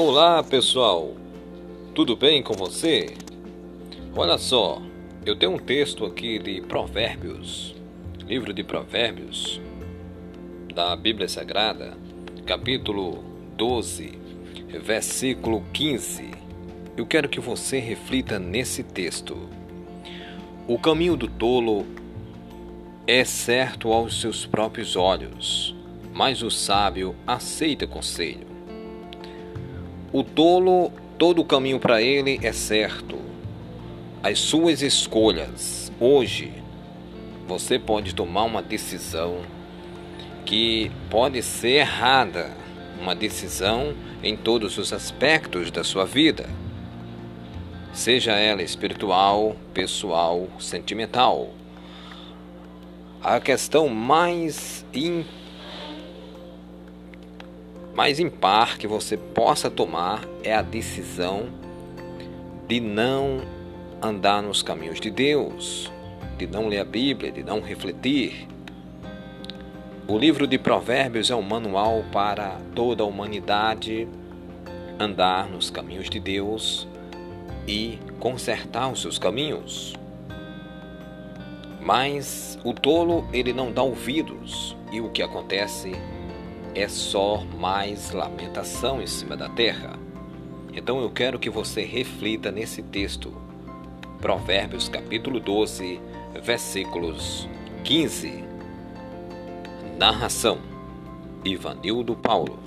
Olá pessoal, tudo bem com você? Olha só, eu tenho um texto aqui de Provérbios, livro de Provérbios, da Bíblia Sagrada, capítulo 12, versículo 15. Eu quero que você reflita nesse texto. O caminho do tolo é certo aos seus próprios olhos, mas o sábio aceita conselho. O tolo, todo o caminho para ele é certo. As suas escolhas, hoje, você pode tomar uma decisão que pode ser errada, uma decisão em todos os aspectos da sua vida, seja ela espiritual, pessoal, sentimental. A questão mais, in, mais impar que você possa tomar é a decisão de não andar nos caminhos de Deus, de não ler a Bíblia, de não refletir. O livro de Provérbios é um manual para toda a humanidade andar nos caminhos de Deus e consertar os seus caminhos. Mas o tolo, ele não dá ouvidos, e o que acontece é só mais lamentação em cima da terra. Então eu quero que você reflita nesse texto. Provérbios capítulo 12, versículos 15. Narração: Ivanildo Paulo.